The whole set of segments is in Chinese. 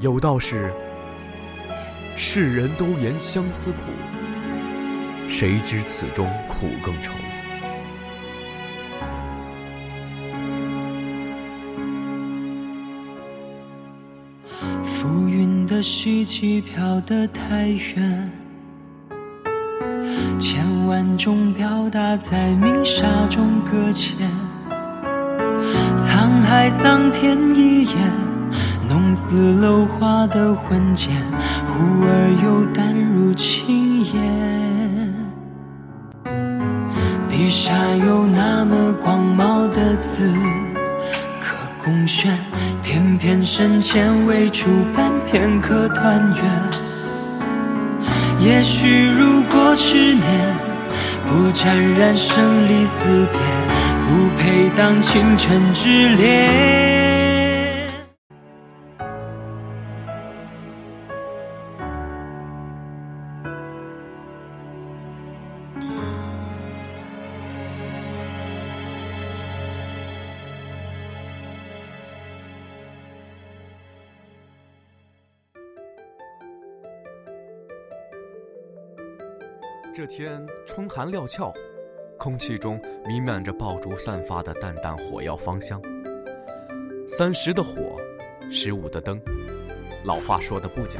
有道是：世人都言相思苦，谁知此中苦更愁。浮云的希冀飘得太远，千万种表达在明沙中搁浅。沧海桑田一眼，弄死楼花的魂剑，忽而又淡如轻烟。笔下有那么广袤的字可供选，偏偏深浅为主半片刻团圆。也许如果执念不沾染生离死别，不配当倾城之恋。天春寒料峭，空气中弥漫着爆竹散发的淡淡火药芳香。三十的火，十五的灯，老话说的不假。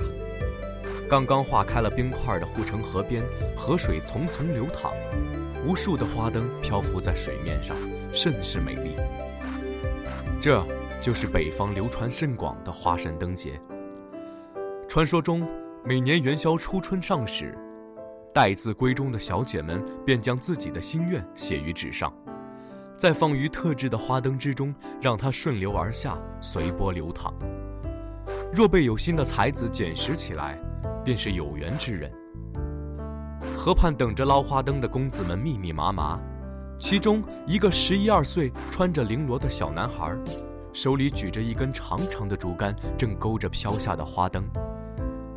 刚刚化开了冰块的护城河边，河水淙淙流淌，无数的花灯漂浮在水面上，甚是美丽。这就是北方流传甚广的花神灯节。传说中，每年元宵初春上市。待字闺中的小姐们便将自己的心愿写于纸上，再放于特制的花灯之中，让它顺流而下，随波流淌。若被有心的才子捡拾起来，便是有缘之人。河畔等着捞花灯的公子们密密麻麻，其中一个十一二岁、穿着绫罗的小男孩，手里举着一根长长的竹竿，正勾着飘下的花灯。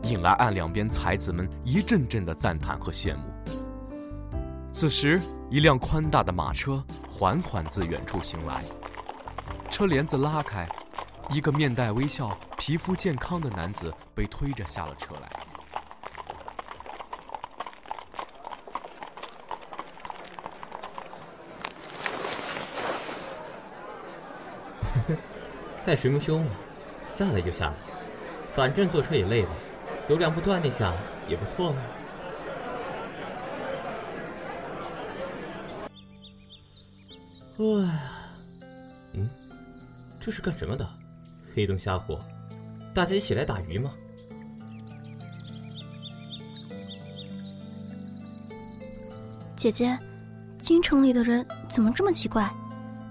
引来岸两边才子们一阵阵的赞叹和羡慕。此时，一辆宽大的马车缓缓自远处行来，车帘子拉开，一个面带微笑、皮肤健康的男子被推着下了车来。带什么凶啊？下来就下来，反正坐车也累了。走两步锻炼下也不错嘛。哎，嗯，这是干什么的？黑灯瞎火，大家一起来打鱼吗？姐姐，京城里的人怎么这么奇怪？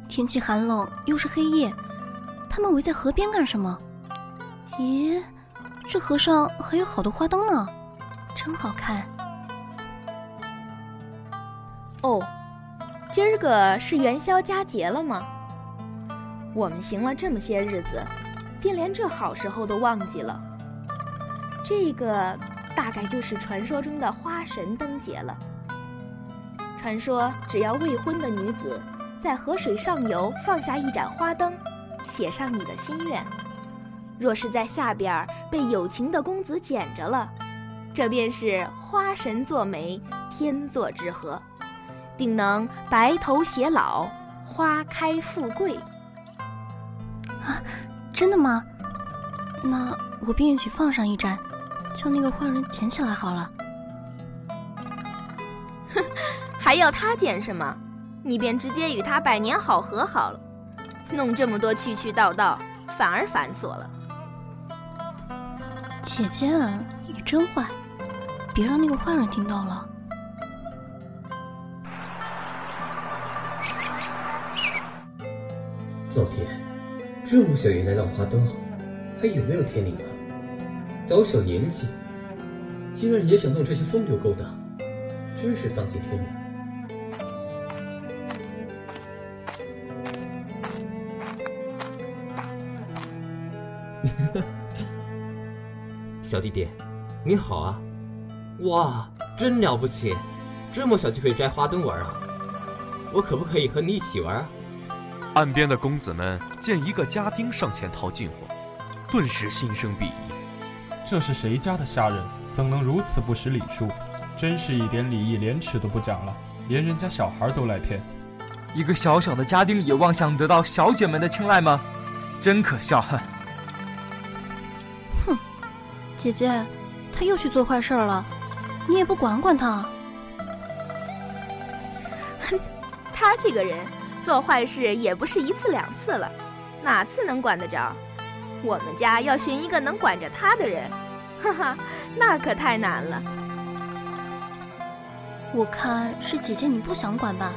天气寒冷，又是黑夜，他们围在河边干什么？咦？这河上还有好多花灯呢，真好看。哦，今儿个是元宵佳节了吗？我们行了这么些日子，便连这好时候都忘记了。这个大概就是传说中的花神灯节了。传说只要未婚的女子在河水上游放下一盏花灯，写上你的心愿。若是在下边儿被有情的公子捡着了，这便是花神作媒，天作之合，定能白头偕老，花开富贵。啊，真的吗？那我便去放上一盏，叫那个坏人捡起来好了。哼，还要他捡什么？你便直接与他百年好合好了，弄这么多去去道道，反而繁琐了。姐姐，你真坏，别让那个坏人听到了。老天，这么小也来闹花灯，还有没有天理了？小小年纪，竟然也想弄这些风流勾当，真是丧尽天良。小弟弟，你好啊！哇，真了不起，这么小就可以摘花灯玩啊！我可不可以和你一起玩啊？岸边的公子们见一个家丁上前套近乎，顿时心生鄙夷，这是谁家的下人？怎能如此不识礼数？真是一点礼义廉耻都不讲了，连人家小孩都来骗。一个小小的家丁也妄想得到小姐们的青睐吗？真可笑！姐姐，他又去做坏事了，你也不管管他？哼，他这个人做坏事也不是一次两次了，哪次能管得着？我们家要寻一个能管着他的人，哈哈，那可太难了。我看是姐姐你不想管吧？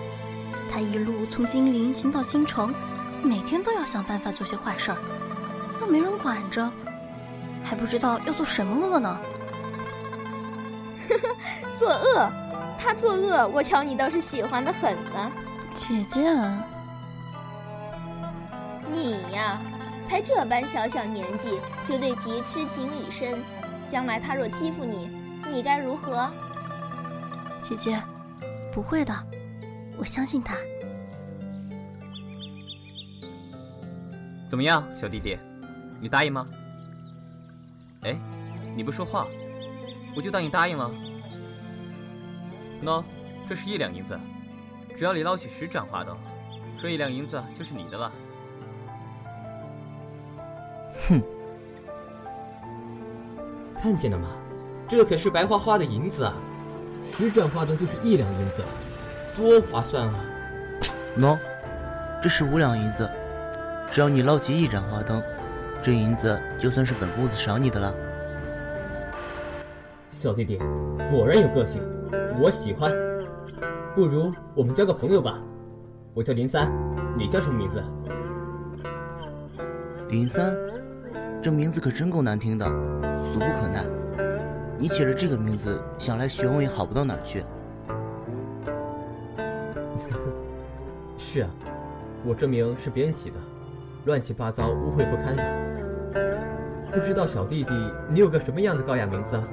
他一路从金陵行到京城，每天都要想办法做些坏事儿，又没人管着，还不知道要做什么恶呢。呵呵，作恶，他作恶，我瞧你倒是喜欢的很呢。姐姐，你呀，才这般小小年纪就对其痴情已深，将来他若欺负你，你该如何？姐姐，不会的。我相信他。怎么样，小弟弟，你答应吗？哎，你不说话，我就当你答应了。喏，这是一两银子，只要你捞起十盏花灯，这一两银子就是你的了。哼，看见了吗？这可是白花花的银子啊！十盏花灯就是一两银子。多划算啊！喏，这是五两银子，只要你捞起一盏花灯，这银子就算是本公子赏你的了。小弟弟，果然有个性，我喜欢。不如我们交个朋友吧。我叫林三，你叫什么名字？林三，这名字可真够难听的，俗不可耐。你起了这个名字，想来学问也好不到哪儿去。是啊，我这名是别人起的，乱七八糟、污秽不堪的。不知道小弟弟你有个什么样的高雅名字啊？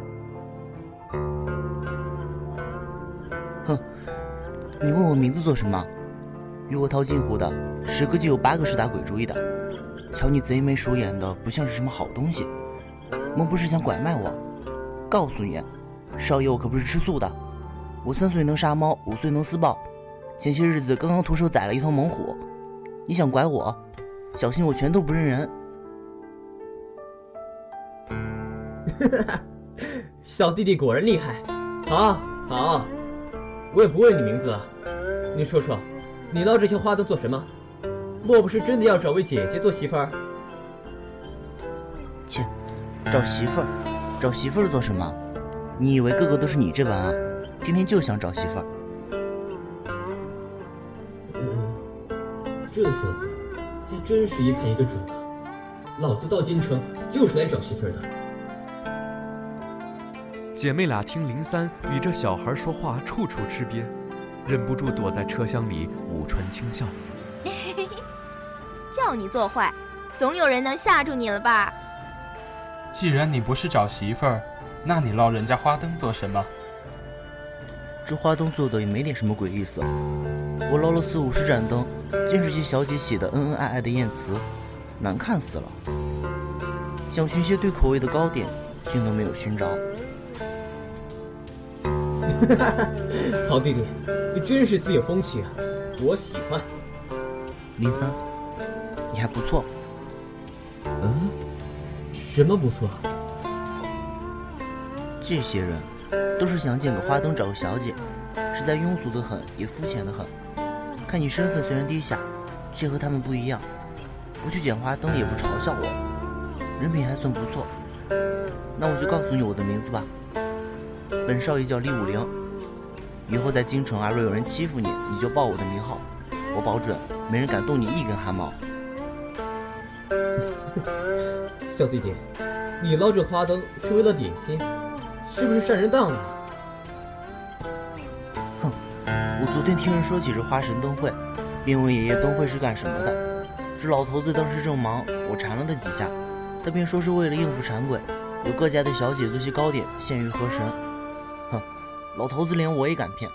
哼，你问我名字做什么？与我套近乎的，十个就有八个是打鬼主意的。瞧你贼眉鼠眼的，不像是什么好东西。莫不是想拐卖我？告诉你，少爷我可不是吃素的。我三岁能杀猫，五岁能撕豹。前些日子刚刚徒手宰了一头猛虎，你想拐我，小心我拳头不认人。小弟弟果然厉害，好，好，我也不问你名字了。你说说，你捞这些花灯做什么？莫不是真的要找位姐姐做媳妇儿？切，找媳妇儿，找媳妇儿做什么？你以为个个都是你这般啊？天天就想找媳妇儿。这小子还真是一看一个准啊！老子到京城就是来找媳妇儿的。姐妹俩听林三与这小孩说话，处处吃瘪，忍不住躲在车厢里捂唇轻笑。叫你做坏，总有人能吓住你了吧？既然你不是找媳妇儿，那你捞人家花灯做什么？这花灯做的也没点什么鬼意思。我捞了四五十盏灯，尽是些小姐写的恩恩爱爱的艳词，难看死了。想寻些对口味的糕点，竟都没有寻着。好弟弟，你真是自有风趣啊，我喜欢。林三，你还不错。嗯？什么不错？这些人都是想捡个花灯找个小姐，实在庸俗的很，也肤浅的很。看你身份虽然低下，却和他们不一样，不去捡花灯也不嘲笑我，人品还算不错。那我就告诉你我的名字吧，本少爷叫李武陵。以后在京城啊，若有人欺负你，你就报我的名号，我保准没人敢动你一根汗毛。小弟弟，你捞这花灯是为了点心，是不是善人当的？哼？我昨天听人说起这花神灯会，便问爷爷灯会是干什么的。这老头子当时正忙，我缠了他几下，他便说是为了应付馋鬼，由各家的小姐做些糕点献于河神。哼，老头子连我也敢骗，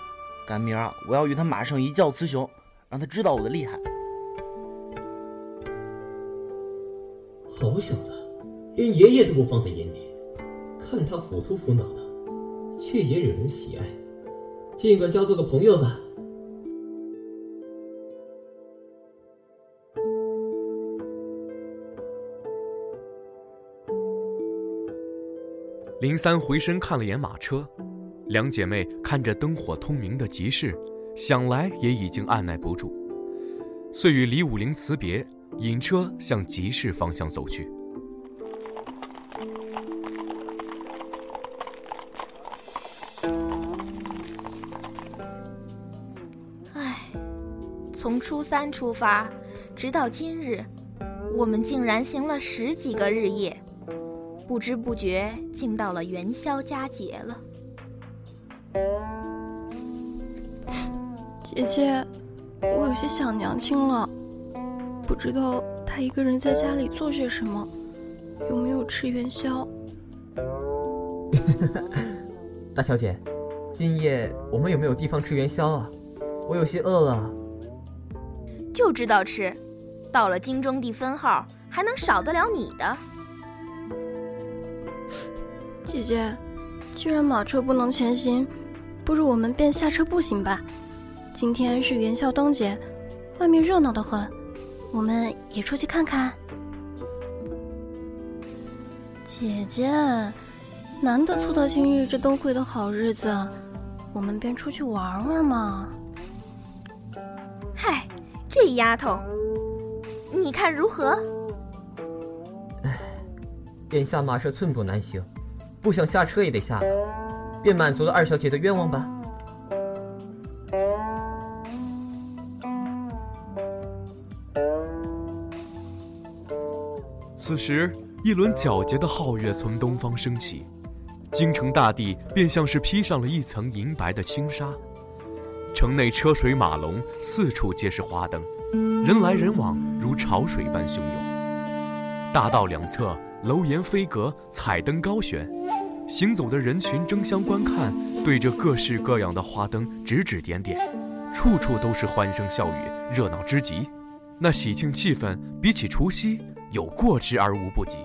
赶明儿我要与他马上一较雌雄，让他知道我的厉害。好小子，连爷爷都不放在眼里，看他虎头虎脑的，却也惹人喜爱，尽管交做个朋友吧。林三回身看了眼马车，两姐妹看着灯火通明的集市，想来也已经按耐不住，遂与李武林辞别，引车向集市方向走去。唉，从初三出发，直到今日，我们竟然行了十几个日夜。不知不觉，竟到了元宵佳节了。姐姐，我有些想娘亲了，不知道她一个人在家里做些什么，有没有吃元宵？大小姐，今夜我们有没有地方吃元宵啊？我有些饿了。就知道吃，到了京中地分号，还能少得了你的？姐姐，既然马车不能前行，不如我们便下车步行吧。今天是元宵灯节，外面热闹的很，我们也出去看看。姐姐，难得凑到今日这灯会的好日子，我们便出去玩玩嘛。嗨，这丫头，你看如何？唉，眼下马车寸步难行。不想下车也得下，便满足了二小姐的愿望吧。此时，一轮皎洁的皓月从东方升起，京城大地便像是披上了一层银白的轻纱。城内车水马龙，四处皆是花灯，人来人往如潮水般汹涌。大道两侧。楼檐飞阁，彩灯高悬，行走的人群争相观看，对着各式各样的花灯指指点点，处处都是欢声笑语，热闹之极。那喜庆气氛，比起除夕有过之而无不及。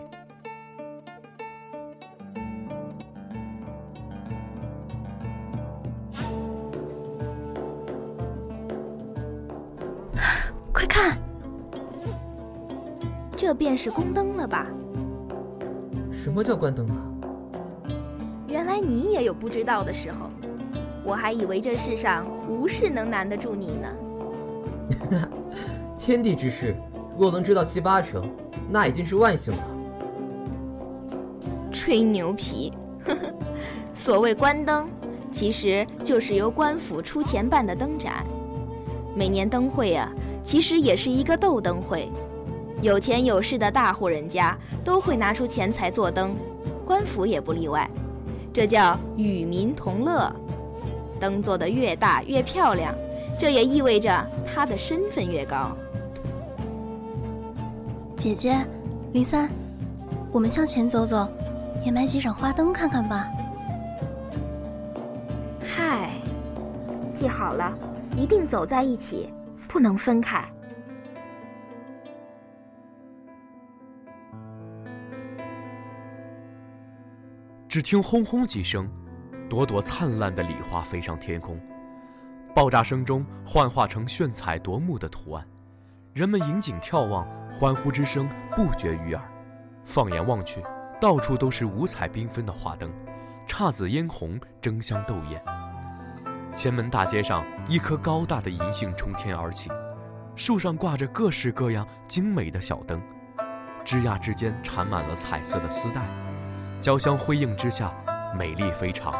快看，这便是宫灯了吧？什么叫关灯啊？原来你也有不知道的时候，我还以为这世上无事能难得住你呢。天地之事，若能知道七八成，那已经是万幸了。吹牛皮！呵呵，所谓关灯，其实就是由官府出钱办的灯展。每年灯会啊，其实也是一个斗灯会。有钱有势的大户人家都会拿出钱财做灯，官府也不例外。这叫与民同乐。灯做得越大越漂亮，这也意味着他的身份越高。姐姐，林三，我们向前走走，也买几盏花灯看看吧。嗨，记好了，一定走在一起，不能分开。只听轰轰几声，朵朵灿烂的礼花飞上天空，爆炸声中幻化成炫彩夺目的图案，人们引颈眺望，欢呼之声不绝于耳。放眼望去，到处都是五彩缤纷的花灯，姹紫嫣红，争相斗艳。前门大街上，一棵高大的银杏冲天而起，树上挂着各式各样精美的小灯，枝桠之间缠满了彩色的丝带。交相辉映之下，美丽非常。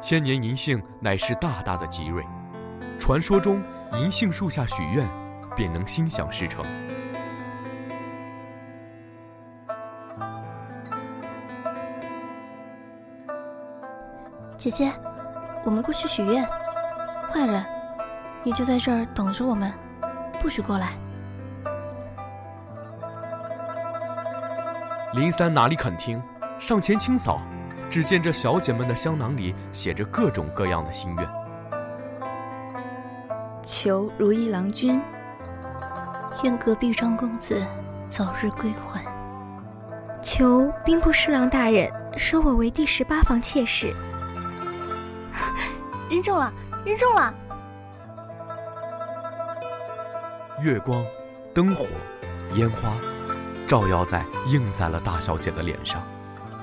千年银杏乃是大大的吉瑞，传说中银杏树下许愿，便能心想事成。姐姐，我们过去许愿。坏人，你就在这儿等着我们，不许过来。林三哪里肯听，上前清扫，只见这小姐们的香囊里写着各种各样的心愿：求如意郎君，愿隔壁庄公子早日归还；求兵部侍郎大人收我为第十八房妾室。人中了，人中了！月光、灯火、烟花，照耀在映在了大小姐的脸上，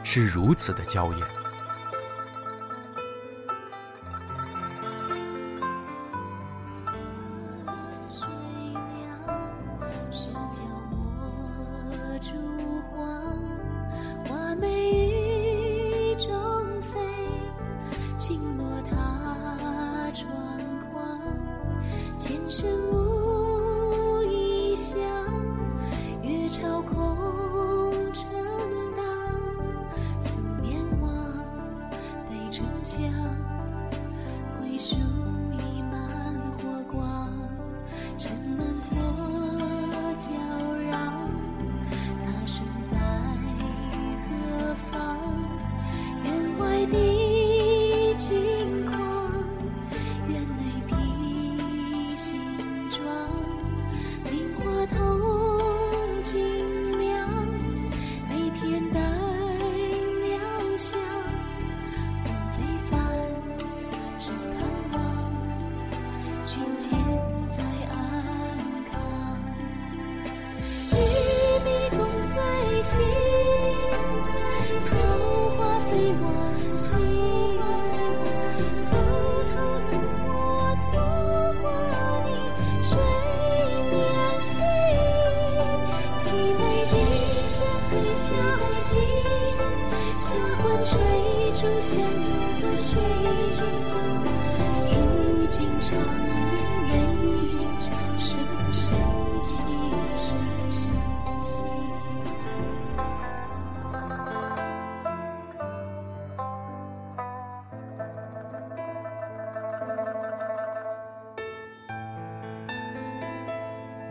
是如此的娇艳。城墙，归书。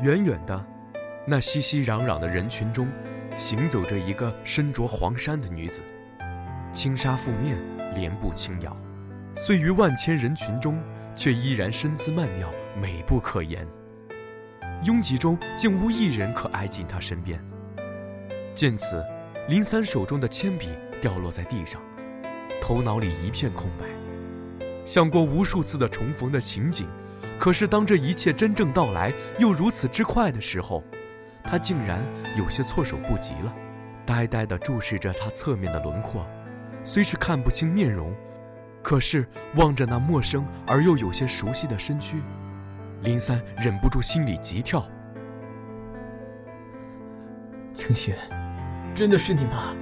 远远的，那熙熙攘攘的人群中，行走着一个身着黄衫的女子，轻纱覆面，莲步轻摇，虽于万千人群中，却依然身姿曼妙，美不可言。拥挤中竟无一人可挨近她身边。见此，林三手中的铅笔掉落在地上，头脑里一片空白，想过无数次的重逢的情景。可是，当这一切真正到来，又如此之快的时候，他竟然有些措手不及了，呆呆地注视着他侧面的轮廓，虽是看不清面容，可是望着那陌生而又有些熟悉的身躯，林三忍不住心里急跳。清雪，真的是你吗？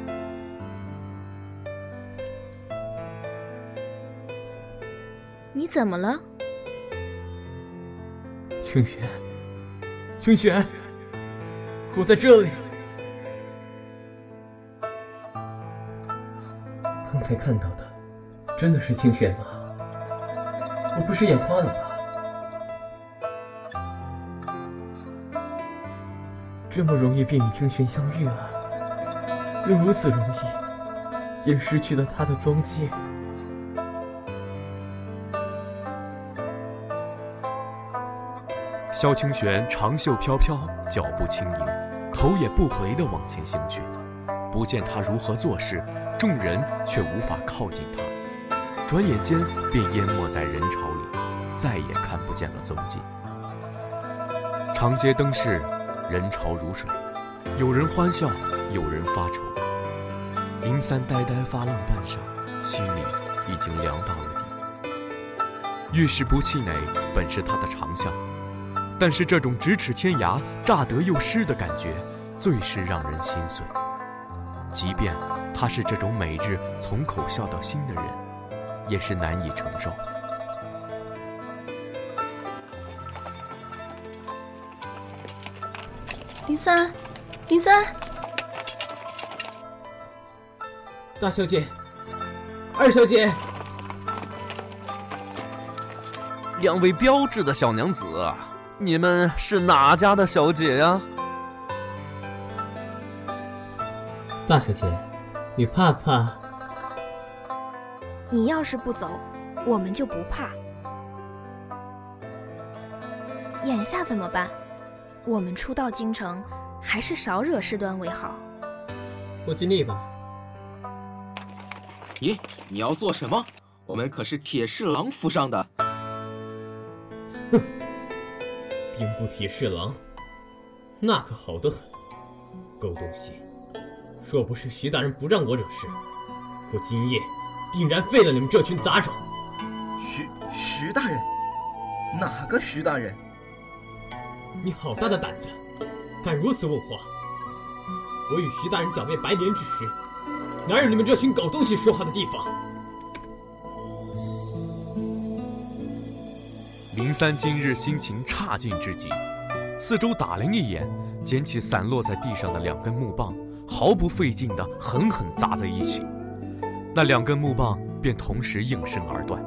你怎么了？清玄，清玄，我在这里。才看到的，真的是清玄吗？我不是眼花了吧？这么容易便与清玄相遇啊，又如此容易，也失去了他的踪迹。萧清玄长袖飘飘，脚步轻盈，头也不回地往前行去。不见他如何做事，众人却无法靠近他。转眼间便淹没在人潮里，再也看不见了踪迹。长街灯市，人潮如水，有人欢笑，有人发愁。林三呆呆发愣半晌，心里已经凉到了底。遇事不气馁，本是他的长项。但是这种咫尺天涯、乍得又失的感觉，最是让人心碎。即便他是这种每日从口笑到心的人，也是难以承受。林三，林三，大小姐，二小姐，两位标致的小娘子。你们是哪家的小姐呀？大小姐，你怕不怕？你要是不走，我们就不怕。眼下怎么办？我们初到京城，还是少惹事端为好。我尽力吧。咦，你要做什么？我们可是铁侍郎府上的。哼，兵部铁侍郎，那可好得很。狗东西，若不是徐大人不让我惹事，我今夜定然废了你们这群杂种。徐徐大人，哪个徐大人？你好大的胆子，敢如此问话！我与徐大人剿灭白莲之时，哪有你们这群狗东西说话的地方？林三今日心情差劲至极，四周打量一眼，捡起散落在地上的两根木棒，毫不费劲地狠狠砸在一起，那两根木棒便同时应声而断。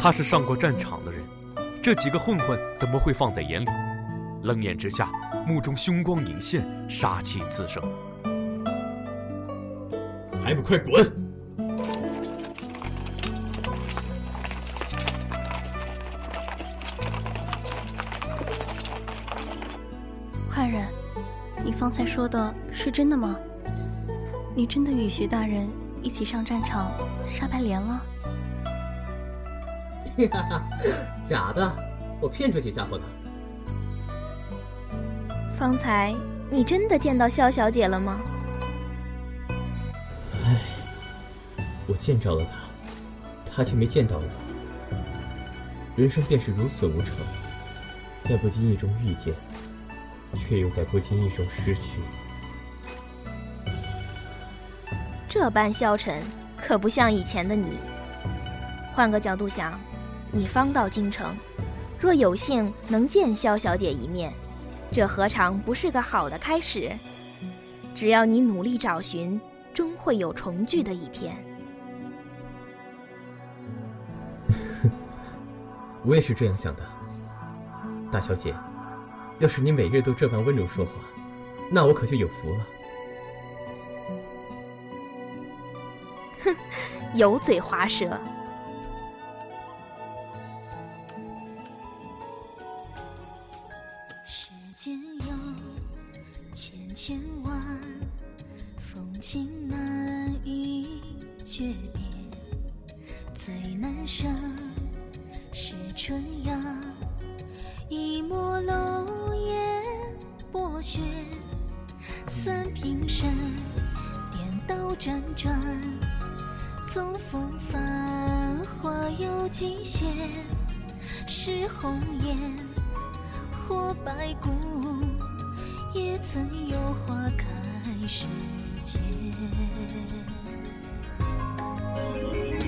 他是上过战场的人，这几个混混怎么会放在眼里？冷眼之下，目中凶光隐现，杀气自生。还不快滚！才说的是真的吗？你真的与徐大人一起上战场杀白莲了？哈哈，假的，我骗这些家伙的。方才你真的见到萧小姐了吗？唉，我见着了她，她却没见到我。人生便是如此无常，在不经意中遇见，却又在不经意中失去。这般消沉，可不像以前的你。换个角度想，你方到京城，若有幸能见萧小姐一面。这何尝不是个好的开始？只要你努力找寻，终会有重聚的一天。我也是这样想的，大小姐。要是你每日都这般温柔说话，那我可就有福了。哼，油嘴滑舌。辗转，纵赴繁华有尽限，是红颜或白骨，也曾有花开时节。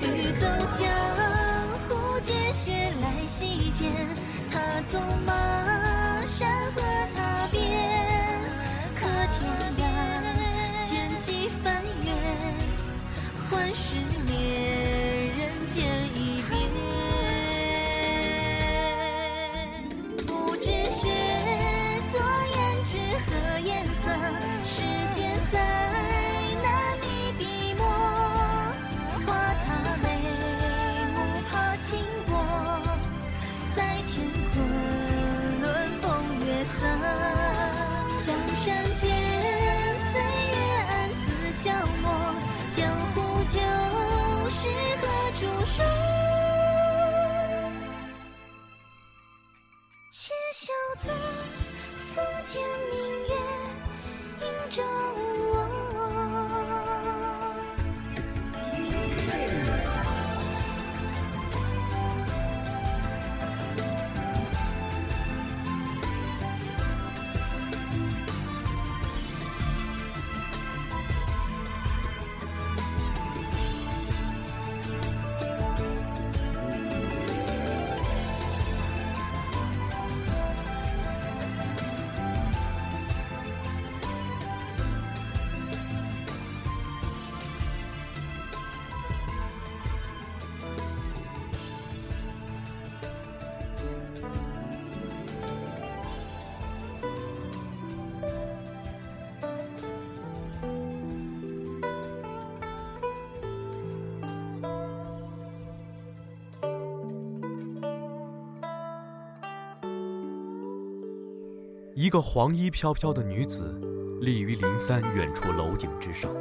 欲走江湖见雪来洗劫，他纵马。一个黄衣飘飘的女子，立于林三远处楼顶之上，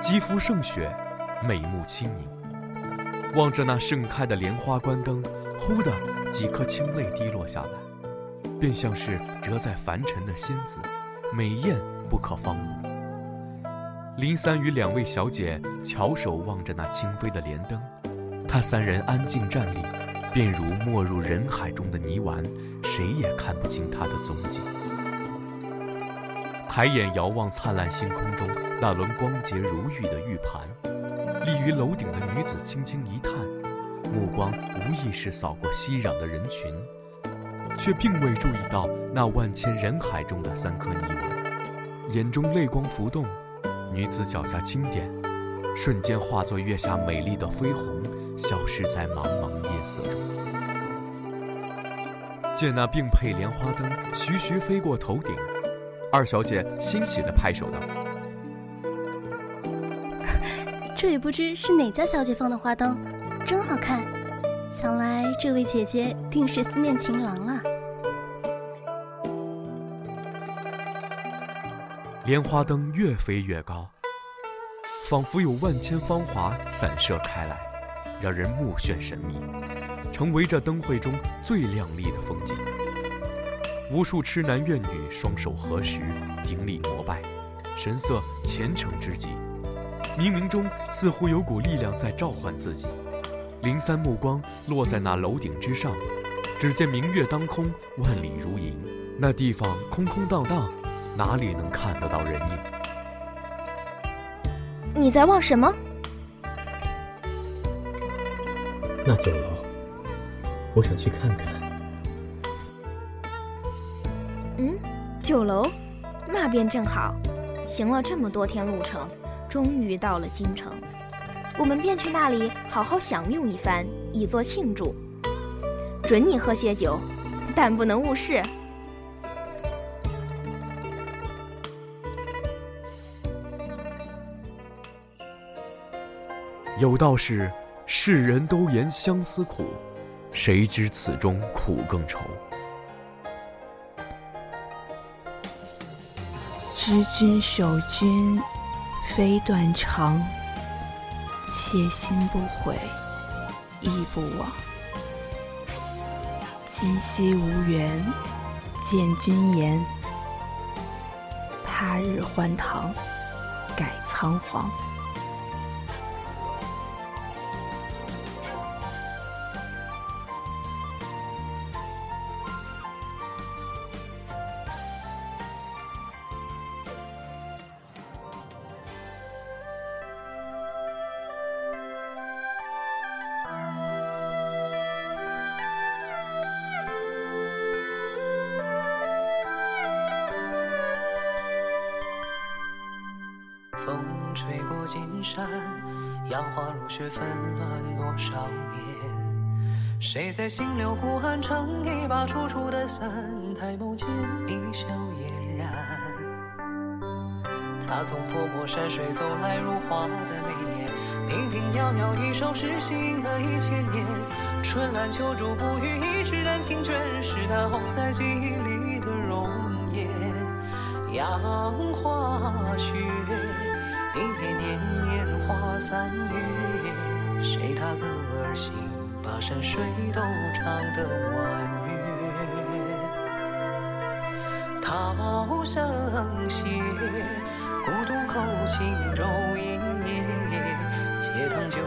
肌肤胜雪，美目轻盈。望着那盛开的莲花关灯，忽的几颗清泪滴落下来，便像是折在凡尘的仙子，美艳不可方物。林三与两位小姐翘首望着那轻飞的莲灯，他三人安静站立，便如没入人海中的泥丸，谁也看不清他的踪迹。抬眼遥望灿烂星空中那轮光洁如玉的玉盘，立于楼顶的女子轻轻一叹，目光无意识扫过熙攘的人群，却并未注意到那万千人海中的三颗泥丸，眼中泪光浮动。女子脚下轻点，瞬间化作月下美丽的绯红，消失在茫茫夜色中。见那并配莲花灯徐徐飞过头顶，二小姐欣喜地拍手道：“ 这也不知是哪家小姐放的花灯，真好看。想来这位姐姐定是思念情郎了。”莲花灯越飞越高，仿佛有万千芳华散射开来，让人目眩神迷，成为这灯会中最亮丽的风景。无数痴男怨女双手合十，顶礼膜拜，神色虔诚之极。冥冥中似乎有股力量在召唤自己。林三目光落在那楼顶之上，只见明月当空，万里如银，那地方空空荡荡。哪里能看得到人影？你在望什么？那酒楼，我想去看看。嗯，酒楼，那边正好。行了这么多天路程，终于到了京城，我们便去那里好好享用一番，以作庆祝。准你喝些酒，但不能误事。有道是，世人都言相思苦，谁知此中苦更愁。知君守君，非断肠。妾心不悔，亦不枉。今夕无缘见君颜，他日还堂改仓皇。纷乱多少年？谁在心留孤寒，撑一把楚楚的伞，抬眸间一笑嫣然。他从泼墨山水走来，如画的眉眼，平平袅袅一首诗，行了一千年。春兰秋竹不语，一纸丹青卷，是他红在记忆里的容颜。杨花雪。一年年年花三月，谁踏歌而行，把山水都唱得婉约。涛声歇，孤独扣轻舟一叶，借汤酒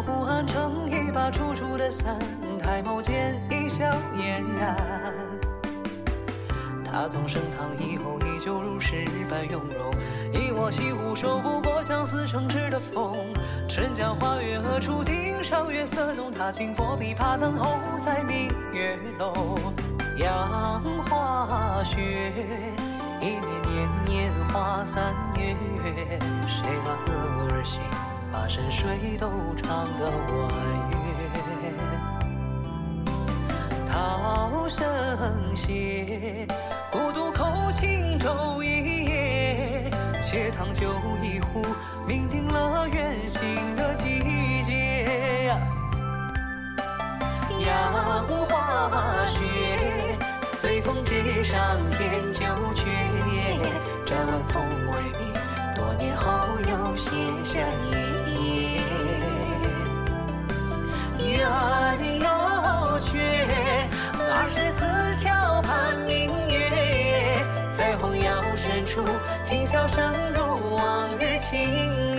在心流呼喊，撑一把楚楚的伞，抬眸间一笑嫣然。他从升堂以后，依旧如诗般雍容。一我西湖守不过相思成痴的风。春江花月何处听？上月色浓，他轻拨琵琶，等候在明月楼。杨花雪，一年年年花三月。谁把河儿行？把山水都唱个婉约。涛声歇，孤独扣轻舟一叶。且烫酒一壶，酩酊了远行的季节。杨花雪，随风直上天九阙。沾晚风微明，多年后又写下一鸳鸯雀，二十四桥盼明月。在红药深处，听笑声如往日情。